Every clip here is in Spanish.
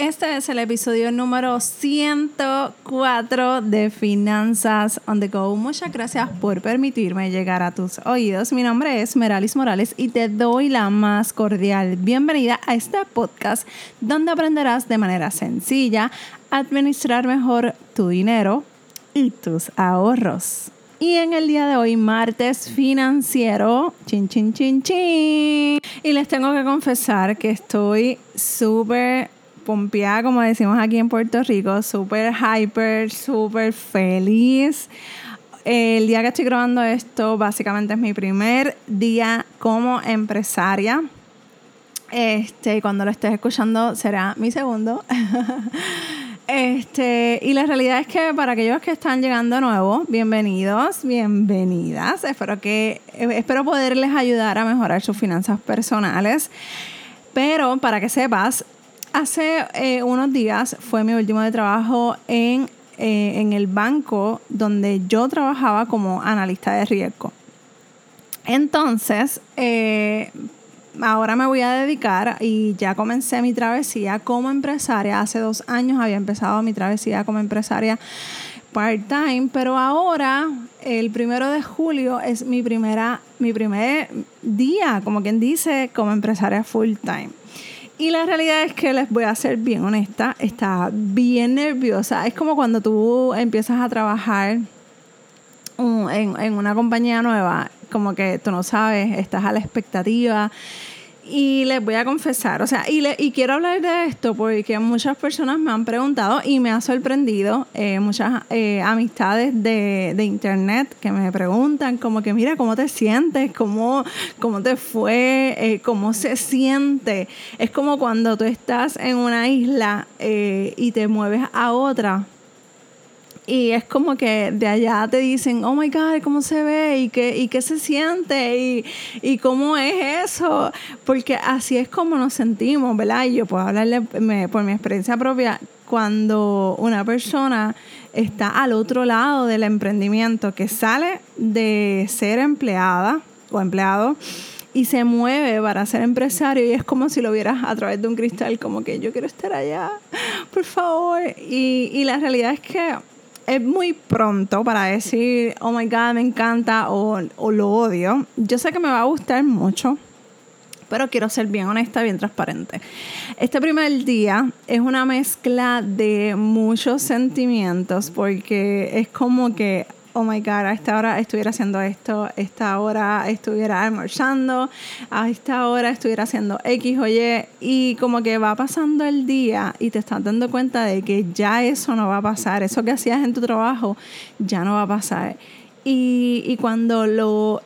Este es el episodio número 104 de Finanzas on the Go. Muchas gracias por permitirme llegar a tus oídos. Mi nombre es Meralis Morales y te doy la más cordial bienvenida a este podcast donde aprenderás de manera sencilla a administrar mejor tu dinero y tus ahorros. Y en el día de hoy, martes financiero, chin, chin, chin, chin. Y les tengo que confesar que estoy súper pompeada, como decimos aquí en Puerto Rico, súper hyper, súper feliz. El día que estoy grabando esto, básicamente es mi primer día como empresaria. Este, cuando lo estés escuchando será mi segundo. Este, y la realidad es que para aquellos que están llegando nuevo, bienvenidos, bienvenidas. Espero que espero poderles ayudar a mejorar sus finanzas personales. Pero para que sepas, Hace eh, unos días fue mi último de trabajo en, eh, en el banco donde yo trabajaba como analista de riesgo. Entonces, eh, ahora me voy a dedicar y ya comencé mi travesía como empresaria. Hace dos años había empezado mi travesía como empresaria part-time, pero ahora, el primero de julio, es mi, primera, mi primer día, como quien dice, como empresaria full-time. Y la realidad es que les voy a ser bien honesta, está bien nerviosa. Es como cuando tú empiezas a trabajar en, en una compañía nueva, como que tú no sabes, estás a la expectativa y les voy a confesar, o sea, y, le, y quiero hablar de esto porque muchas personas me han preguntado y me ha sorprendido, eh, muchas eh, amistades de, de, internet que me preguntan como que, mira, ¿cómo te sientes? ¿Cómo, cómo te fue? Eh, ¿Cómo se siente? Es como cuando tú estás en una isla y te mueves a otra y es como que de allá te dicen, oh my God, ¿cómo se ve? ¿Y qué, y qué se siente? ¿Y, ¿Y cómo es eso? Porque así es como nos sentimos, ¿verdad? Y yo puedo hablarle por mi experiencia propia, cuando una persona está al otro lado del emprendimiento, que sale de ser empleada o empleado, y se mueve para ser empresario y es como si lo vieras a través de un cristal, como que yo quiero estar allá, por favor. Y la realidad es que es muy pronto para decir, oh my God, me encanta o, o lo odio. Yo sé que me va a gustar mucho pero quiero ser bien honesta, bien transparente. Este primer día es una mezcla de muchos sentimientos porque es como que oh my God, a esta hora estuviera haciendo esto, a esta hora estuviera almorzando, a esta hora estuviera haciendo X o Y, y como que va pasando el día y te estás dando cuenta de que ya eso no va a pasar, eso que hacías en tu trabajo ya no va a pasar. Y, y cuando lo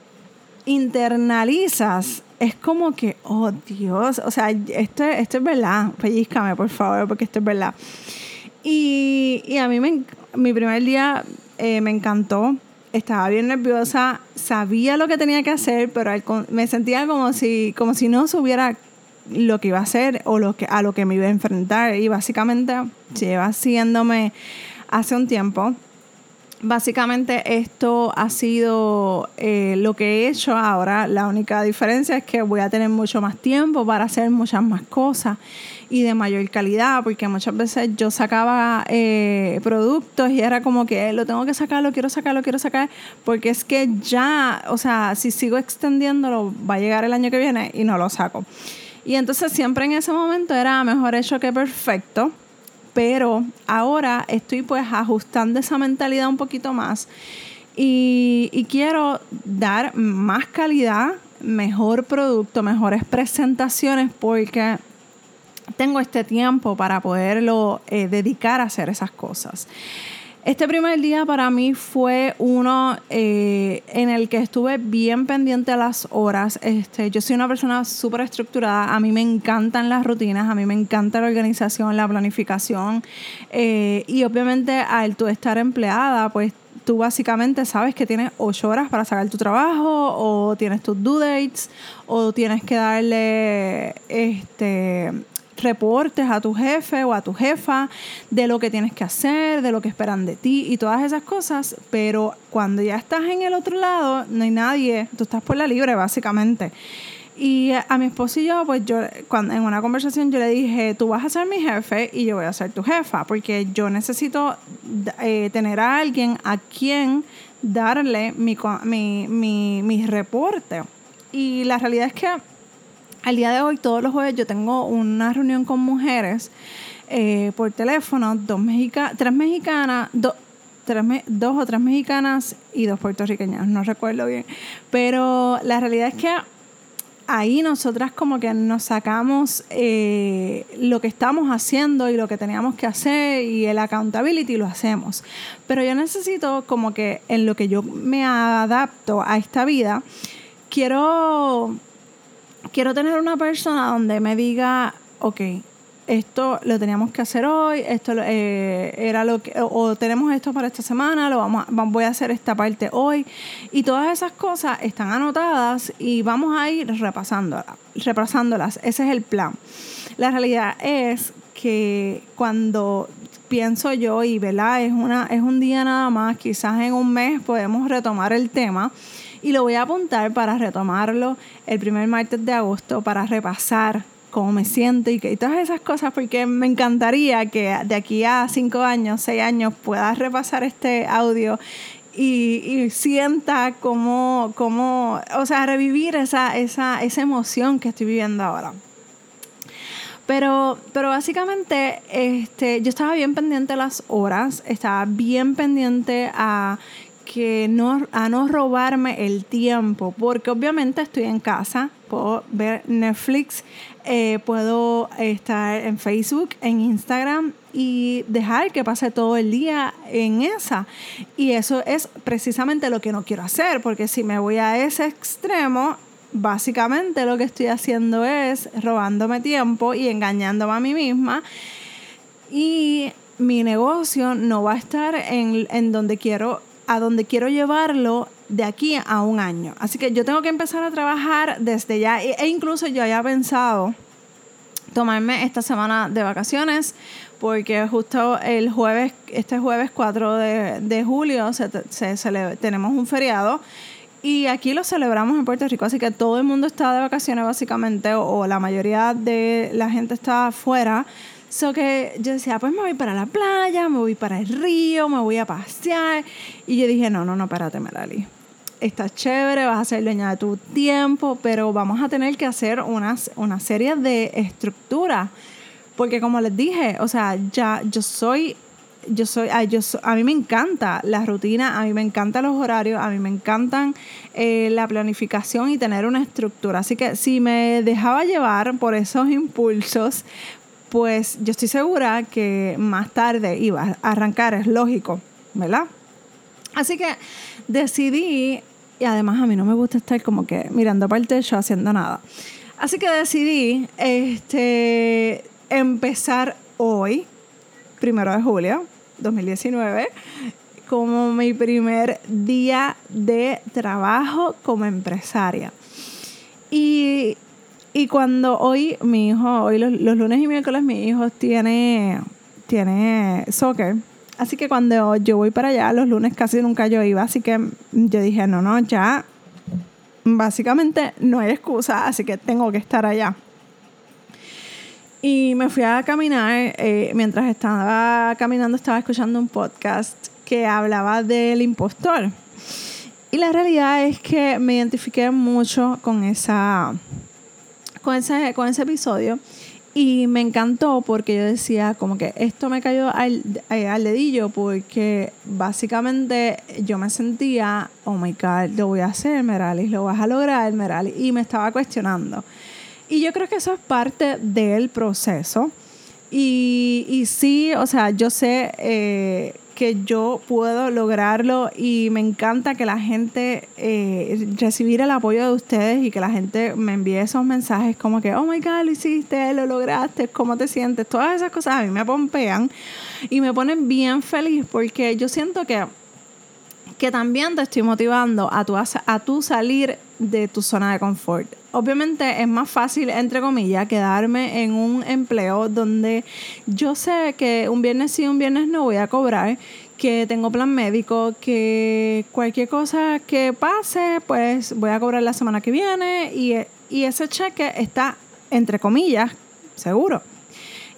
internalizas, es como que, oh Dios, o sea, esto, esto es verdad, pellizcame por favor, porque esto es verdad. Y, y a mí me, mi primer día eh, me encantó. Estaba bien nerviosa, sabía lo que tenía que hacer, pero me sentía como si, como si no supiera lo que iba a hacer o lo que, a lo que me iba a enfrentar. Y básicamente lleva haciéndome hace un tiempo. Básicamente esto ha sido eh, lo que he hecho ahora. La única diferencia es que voy a tener mucho más tiempo para hacer muchas más cosas y de mayor calidad, porque muchas veces yo sacaba eh, productos y era como que lo tengo que sacar, lo quiero sacar, lo quiero sacar, porque es que ya, o sea, si sigo extendiéndolo, va a llegar el año que viene y no lo saco. Y entonces siempre en ese momento era mejor hecho que perfecto, pero ahora estoy pues ajustando esa mentalidad un poquito más y, y quiero dar más calidad, mejor producto, mejores presentaciones, porque tengo este tiempo para poderlo eh, dedicar a hacer esas cosas. Este primer día para mí fue uno eh, en el que estuve bien pendiente a las horas. Este, yo soy una persona súper estructurada, a mí me encantan las rutinas, a mí me encanta la organización, la planificación eh, y obviamente al tú estar empleada, pues tú básicamente sabes que tienes ocho horas para sacar tu trabajo o tienes tus due dates o tienes que darle este reportes a tu jefe o a tu jefa de lo que tienes que hacer, de lo que esperan de ti y todas esas cosas, pero cuando ya estás en el otro lado, no hay nadie, tú estás por la libre básicamente. Y a mi esposo y yo, pues yo, cuando en una conversación yo le dije, tú vas a ser mi jefe y yo voy a ser tu jefa, porque yo necesito eh, tener a alguien a quien darle mi, mi, reporte. Y la realidad es que al día de hoy, todos los jueves, yo tengo una reunión con mujeres eh, por teléfono, dos mexica tres mexicanas, dos dos o tres mexicanas y dos puertorriqueñas, no recuerdo bien. Pero la realidad es que ahí nosotras como que nos sacamos eh, lo que estamos haciendo y lo que teníamos que hacer y el accountability lo hacemos. Pero yo necesito como que en lo que yo me adapto a esta vida, quiero, quiero tener una persona donde me diga, ok, esto lo teníamos que hacer hoy, esto eh, era lo que, o, tenemos esto para esta semana, lo vamos, voy a hacer esta parte hoy. Y todas esas cosas están anotadas y vamos a ir repasándolas, repasándolas. Ese es el plan. La realidad es que cuando pienso yo y ¿verdad? es una es un día nada más, quizás en un mes podemos retomar el tema y lo voy a apuntar para retomarlo el primer martes de agosto para repasar cómo me siento y, que, todas esas cosas, porque me encantaría que de aquí a cinco años, seis años, puedas repasar este audio y, sienta cómo, cómo, o sea, revivir esa, esa, esa emoción que estoy viviendo ahora. Pero, pero básicamente este, yo estaba bien pendiente a las horas, estaba bien pendiente a que no, a no robarme el tiempo, porque obviamente estoy en casa, puedo ver Netflix, eh, puedo estar en Facebook, en Instagram y dejar que pase todo el día en esa. Y eso es precisamente lo que no quiero hacer, porque si me voy a ese extremo, básicamente lo que estoy haciendo es robándome tiempo y engañándome a mí misma. Y mi negocio no va a estar en, en donde quiero a donde quiero llevarlo de aquí a un año. Así que yo tengo que empezar a trabajar desde ya e, e incluso yo había pensado tomarme esta semana de vacaciones porque justo el jueves, este jueves 4 de, julio se, tenemos un feriado y aquí lo celebramos en Puerto Rico, así que todo el mundo está de vacaciones básicamente o, o la mayoría de la gente está afuera So que yo decía, pues me voy para la playa, me voy para el río, me voy a pasear. Y yo dije, no, no, no, espérate, Melali. Está chévere, vas a ser dueña de tu tiempo, pero vamos a tener que hacer unas, una serie de estructuras. Porque como les dije, o sea, ya yo soy yo soy, yo a mí me encanta la rutina, a mí me encantan los horarios, a mí me encantan eh, la planificación y tener una estructura. Así que si me dejaba llevar por esos impulsos, pues yo estoy segura que más tarde iba a arrancar, es lógico, ¿verdad? Así que decidí, y además a mí no me gusta estar como que mirando para el techo haciendo nada. Así que decidí este, empezar hoy, primero de julio 2019, como mi primer día de trabajo como empresaria. Y y cuando hoy mi hijo, hoy los, lunes y miércoles mi hijo tiene, tiene soccer. Así que cuando yo voy para allá, los lunes casi nunca yo iba. Así que yo dije, no, no, ya básicamente no hay excusa, así que tengo que estar allá. Y me fui a caminar, eh, mientras estaba caminando estaba escuchando un podcast que hablaba del impostor. Y la realidad es que me identifiqué mucho con esa, con ese, con ese episodio y me encantó porque yo decía como que esto me cayó al, eh, al, dedillo porque básicamente yo me sentía, oh my God, lo voy a hacer, Meralis, lo vas a lograr, Meralis, y me estaba cuestionando. Y yo creo que eso es parte del proceso. Y, y sí, o sea, yo sé eh, que yo puedo lograrlo y me encanta que la gente, eh, recibir el apoyo de ustedes y que la gente me envíe esos mensajes como que, oh my God, lo hiciste, lo lograste, ¿cómo te sientes? Todas esas cosas a mí me pompean y me ponen bien feliz porque yo siento que, que también te estoy motivando a tu, a tu salir de tu zona de confort obviamente es más fácil, entre comillas, quedarme en un empleo donde yo sé que un viernes sí, un viernes no voy a cobrar, que tengo plan médico, que cualquier cosa que pase, pues voy a cobrar la semana que viene y, y ese cheque está, entre comillas, seguro.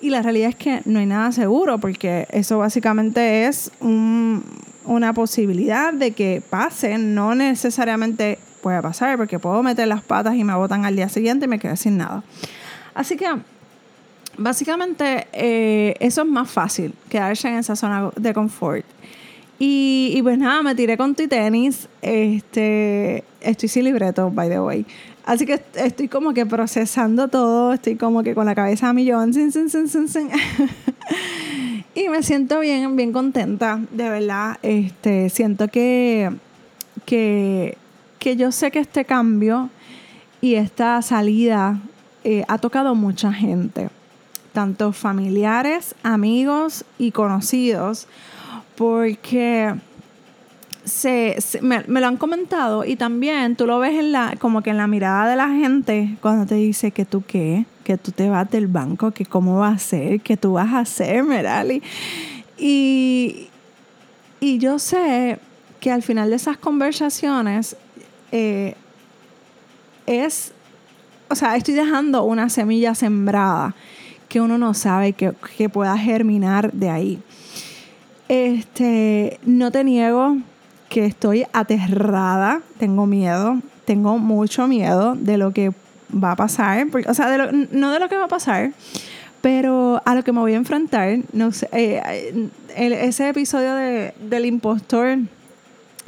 Y la realidad es que no hay nada seguro porque eso básicamente es una posibilidad de que pase, no necesariamente puede pasar porque puedo meter las patas y me botan al día siguiente y me quedé sin nada. Así que básicamente eh, eso es más fácil, quedarse en esa zona de confort. Y, pues nada, me tiré con tu tenis. Este, estoy sin libreto, by the way. Así que estoy como que procesando todo, estoy como que con la cabeza a millón, y me siento bien, bien contenta, de verdad. Este, siento que, que, que yo sé que este cambio y esta salida eh, ha tocado mucha gente, tanto familiares, amigos y conocidos, porque se, me, lo han comentado y también tú lo ves en la, como que en la mirada de la gente cuando te dice que tú qué, que tú te vas del banco, que cómo va a ser, que tú vas a hacer, Merali. Y, y yo sé que al final de esas conversaciones eh, es, o sea, estoy dejando una semilla sembrada que uno no sabe que, que pueda germinar de ahí. Este, no te niego que estoy aterrada, tengo miedo, tengo mucho miedo de lo que va a pasar, o sea, no de lo que va a pasar, pero a lo que me voy a enfrentar, no sé, eh, ese episodio de, del impostor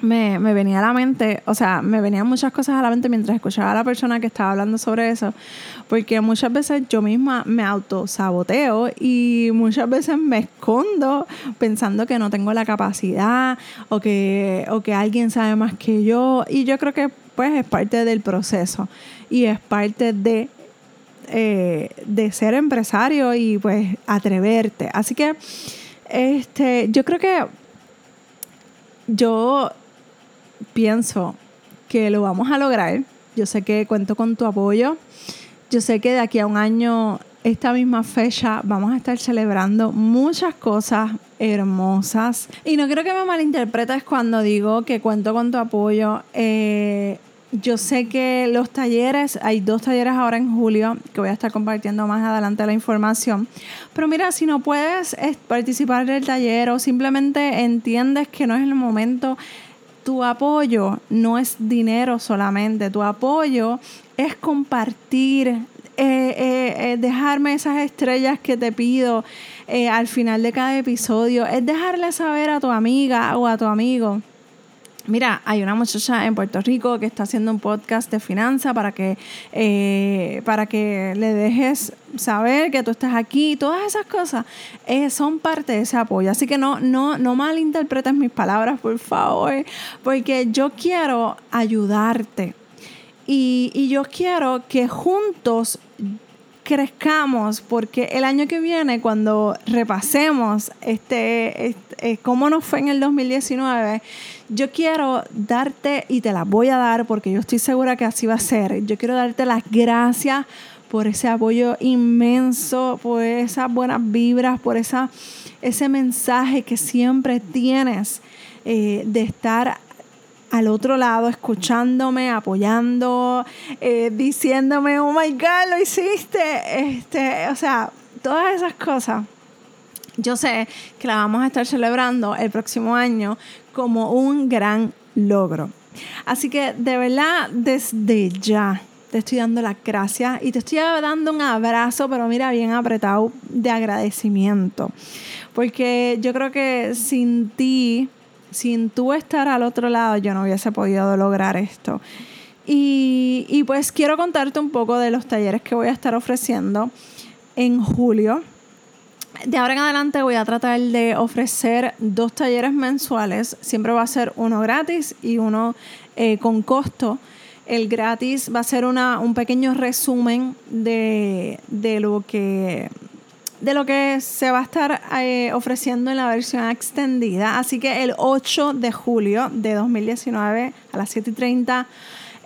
me, me, venía a la mente, o sea, me venían muchas cosas a la mente mientras escuchaba a la persona que estaba hablando sobre eso, porque muchas veces yo misma me autosaboteo y muchas veces me escondo pensando que no tengo la capacidad o que, o que alguien sabe más que yo, y yo creo que pues es parte del proceso y es parte de, eh, de ser empresario y pues atreverte. Así que este, yo creo que yo pienso que lo vamos a lograr. Yo sé que cuento con tu apoyo. Yo sé que de aquí a un año, esta misma fecha, vamos a estar celebrando muchas cosas hermosas. Y no quiero que me malinterpretes cuando digo que cuento con tu apoyo. Eh, yo sé que los talleres, hay dos talleres ahora en julio que voy a estar compartiendo más adelante la información. Pero mira, si no puedes participar del taller o simplemente entiendes que no es el momento, tu apoyo no es dinero solamente, tu apoyo es compartir, eh, eh, eh, dejarme esas estrellas que te pido al final de cada episodio, es dejarle saber a tu amiga o a tu amigo Mira, hay una muchacha en Puerto Rico que está haciendo un podcast de finanzas para que, eh, para que le dejes saber que tú estás aquí. Todas esas cosas eh, son parte de ese apoyo. Así que no, no, no malinterpretes mis palabras, por favor, porque yo quiero ayudarte. Y, y yo quiero que juntos crezcamos, porque el año que viene, cuando repasemos este, este eh, cómo nos fue en el 2019, yo quiero darte, y te las voy a dar porque yo estoy segura que así va a ser, yo quiero darte las gracias por ese apoyo inmenso, por esas buenas vibras, por esa, ese mensaje que siempre tienes eh, de estar al otro lado, escuchándome, apoyando, eh, diciéndome, oh my God, lo hiciste. Este, o sea, todas esas cosas. Yo sé que la vamos a estar celebrando el próximo año como un gran logro. Así que de verdad, desde ya te estoy dando las gracias y te estoy dando un abrazo, pero mira, bien apretado de agradecimiento. Porque yo creo que sin ti sin tú estar al otro lado, yo no hubiese podido lograr esto. Y, pues quiero contarte un poco de los talleres que voy a estar ofreciendo en julio. De ahora en adelante voy a tratar de ofrecer dos talleres mensuales. Siempre va a ser uno gratis y uno eh, con costo. El gratis va a ser una, un pequeño resumen de, de lo que de lo que se va a estar eh, ofreciendo en la versión extendida. Así que el 8 de julio de 2019 a las 7.30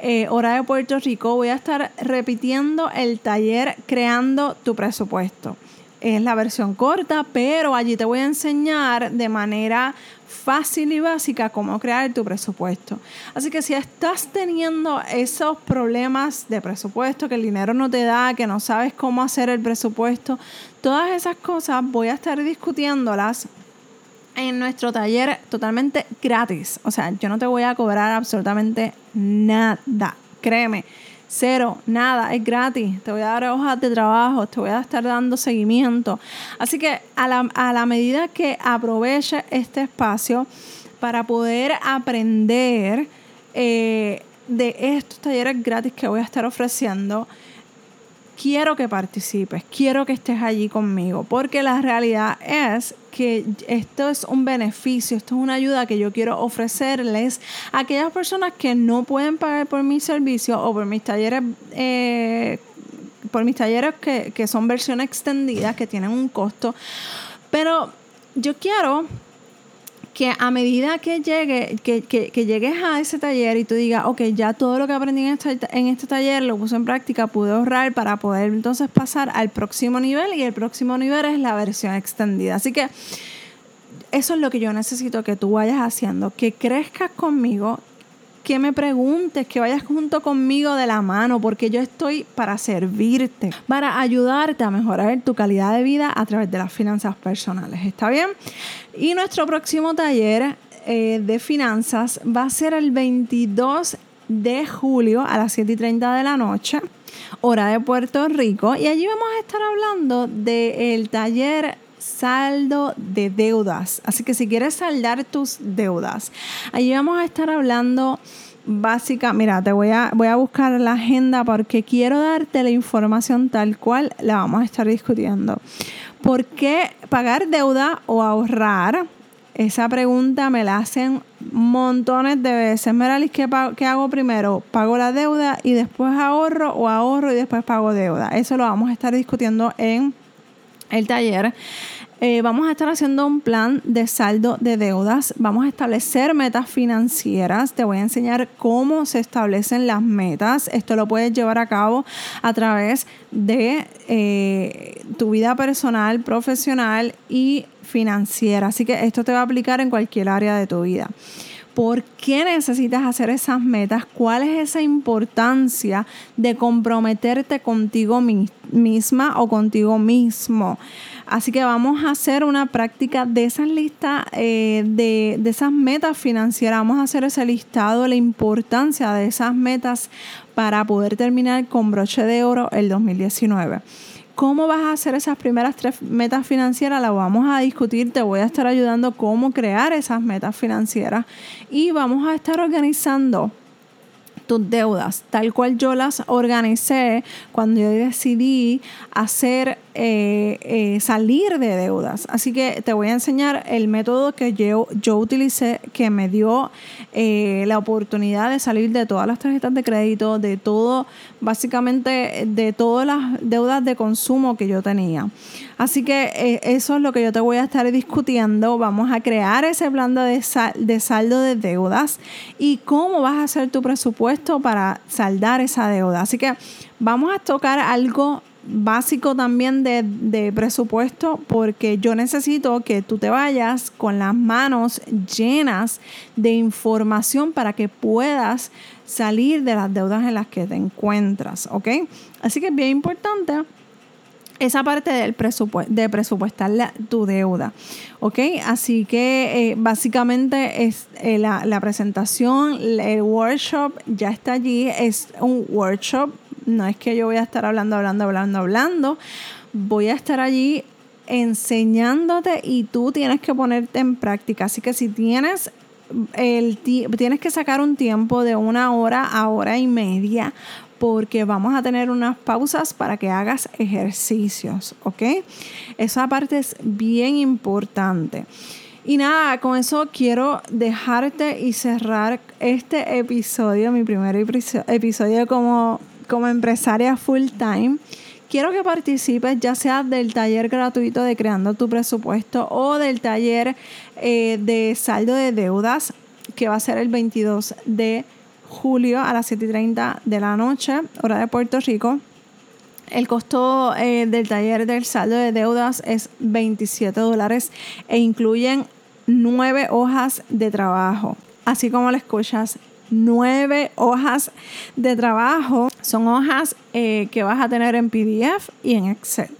eh, hora de Puerto Rico voy a estar repitiendo el taller Creando tu presupuesto. es la versión corta, pero allí te voy a enseñar de manera fácil y básica cómo crear tu presupuesto. Así que si estás teniendo esos problemas de presupuesto, que el dinero no te da, que no sabes cómo hacer el presupuesto, todas esas cosas voy a estar discutiéndolas en nuestro taller totalmente gratis. O sea, yo no te voy a cobrar absolutamente nada. Créeme Cero, nada, es gratis. Te voy a dar hojas de trabajo, te voy a estar dando seguimiento. Así que a la, medida que aproveche este espacio para poder aprender eh, de estos talleres gratis que voy a estar ofreciendo, quiero que participes, quiero que estés allí conmigo, porque la realidad es que esto es un beneficio, esto es una ayuda que yo quiero ofrecerles a aquellas personas que no pueden pagar por mis servicios o por mis talleres. Eh, por mis talleres que, que son versión extendida, que tienen un costo. Pero yo quiero que a medida que llegue, que, que, llegues a ese taller y tú digas, ok, ya todo lo que aprendí en este, en este taller lo puse en práctica, pude ahorrar para poder entonces pasar al próximo nivel y el próximo nivel es la versión extendida. Así que eso es lo que yo necesito que tú vayas haciendo, que crezcas conmigo, que me preguntes, que vayas junto conmigo de la mano, porque yo estoy para servirte, para ayudarte a mejorar tu calidad de vida a través de las finanzas personales. ¿Está bien? Y nuestro próximo taller eh, de finanzas va a ser el 22 de julio a las 7 y 30 de la noche, hora de Puerto Rico. Y allí vamos a estar hablando del taller saldo de deudas. Así que si quieres saldar tus deudas, allí vamos a estar hablando básica. Mira, te voy a, voy a buscar la agenda porque quiero darte la información tal cual la vamos a estar discutiendo. ¿Por qué pagar deuda o ahorrar? Esa pregunta me la hacen montones de veces. Meralis, ¿qué, ¿qué hago primero? ¿Pago la deuda y después ahorro o ahorro y después pago deuda? Eso lo vamos a estar discutiendo en el taller. Eh, vamos a estar haciendo un plan de saldo de deudas. Vamos a establecer metas financieras. Te voy a enseñar cómo se establecen las metas. Esto lo puedes llevar a cabo a través de eh, tu vida personal, profesional y financiera. Así que esto te va a aplicar en cualquier área de tu vida. ¿Por qué necesitas hacer esas metas? ¿Cuál es esa importancia de comprometerte contigo misma o contigo mismo? Así que vamos a hacer una práctica de esas listas, eh, de, de esas metas financieras. Vamos a hacer ese listado, la importancia de esas metas para poder terminar con broche de oro el 2019 cómo vas a hacer esas primeras tres metas financieras, las vamos a discutir, te voy a estar ayudando cómo crear esas metas financieras y vamos a estar organizando tus deudas, tal cual yo las organicé cuando yo decidí hacer eh, eh, salir de deudas. Así que te voy a enseñar el método que yo, yo utilicé que me dio eh, la oportunidad de salir de todas las tarjetas de crédito, de todo, básicamente de todas las deudas de consumo que yo tenía. Así que eso es lo que yo te voy a estar discutiendo. Vamos a crear ese plan de, de saldo de deudas y cómo vas a hacer tu presupuesto para saldar esa deuda. Así que vamos a tocar algo básico también de, presupuesto porque yo necesito que tú te vayas con las manos llenas de información para que puedas salir de las deudas en las que te encuentras, ¿ok? Así que es bien importante esa parte del presupuesto, de presupuestar tu deuda. ¿Ok? Así que eh, básicamente es eh, la, la, presentación, el workshop ya está allí. Es un workshop no es que yo voy a estar hablando, hablando, hablando, hablando. Voy a estar allí enseñándote y tú tienes que ponerte en práctica. Así que si tienes el tienes que sacar un tiempo de una hora a hora y media porque vamos a tener unas pausas para que hagas ejercicios, ¿ok? Esa parte es bien importante. Y nada, con eso quiero dejarte y cerrar este episodio, mi primer episodio como como empresaria full time, quiero que participes ya sea del taller gratuito de Creando tu Presupuesto o del taller eh, de saldo de deudas que va a ser el 22 de julio a las 7.30 de la noche, hora de Puerto Rico. El costo eh, del taller del saldo de deudas es 27 dólares e incluyen nueve hojas de trabajo. Así como lo escuchas, nueve hojas de trabajo. Son hojas eh, que vas a tener en PDF y en Excel.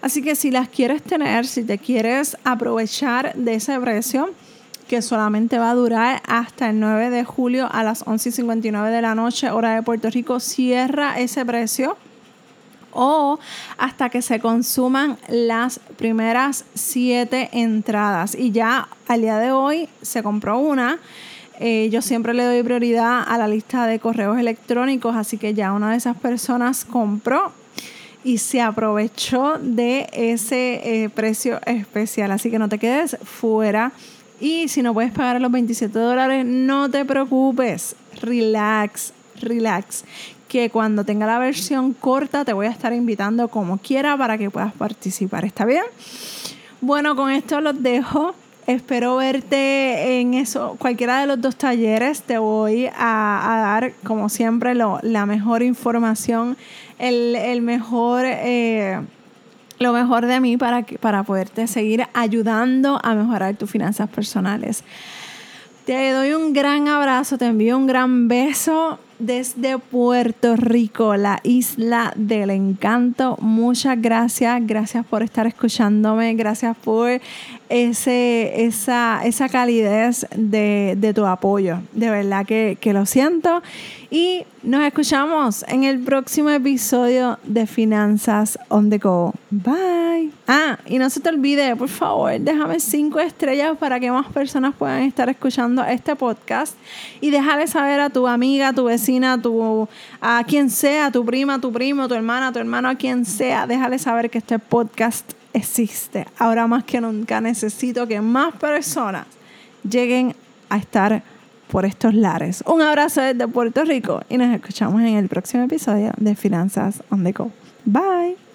Así que si las quieres tener, si te quieres aprovechar de ese precio, que solamente va a durar hasta el 9 de julio a las 11.59 de la noche, hora de Puerto Rico, cierra ese precio o hasta que se consuman las primeras siete entradas. Y ya al día de hoy se compró una. Eh, yo siempre le doy prioridad a la lista de correos electrónicos, así que ya una de esas personas compró y se aprovechó de ese eh, precio especial. Así que no te quedes fuera. Y si no puedes pagar los 27 dólares, no te preocupes. Relax, relax. Que cuando tenga la versión corta te voy a estar invitando como quiera para que puedas participar. ¿Está bien? Bueno, con esto los dejo. Espero verte en eso, cualquiera de los dos talleres. Te voy a, dar, como siempre, la mejor información, el, mejor, eh, lo mejor de mí para, para poderte seguir ayudando a mejorar tus finanzas personales. Te doy un gran abrazo, te envío un gran beso desde Puerto Rico, la isla del encanto. Muchas gracias, gracias por estar escuchándome, gracias por esa, esa calidez de, tu apoyo. De verdad que, que lo siento. Y nos escuchamos en el próximo episodio de Finanzas on the Go. Bye. Ah, y no se te olvide, por favor, déjame cinco estrellas para que más personas puedan estar escuchando este podcast y déjale saber a tu amiga, a tu vecina, a, tu, a quien sea, a tu prima, a tu primo, a tu hermana, a tu hermano, a quien sea, déjale saber que este podcast existe. Ahora más que nunca necesito que más personas lleguen a estar por estos lares. Un abrazo desde Puerto Rico y nos escuchamos en el próximo episodio de Finanzas on the Go. Bye.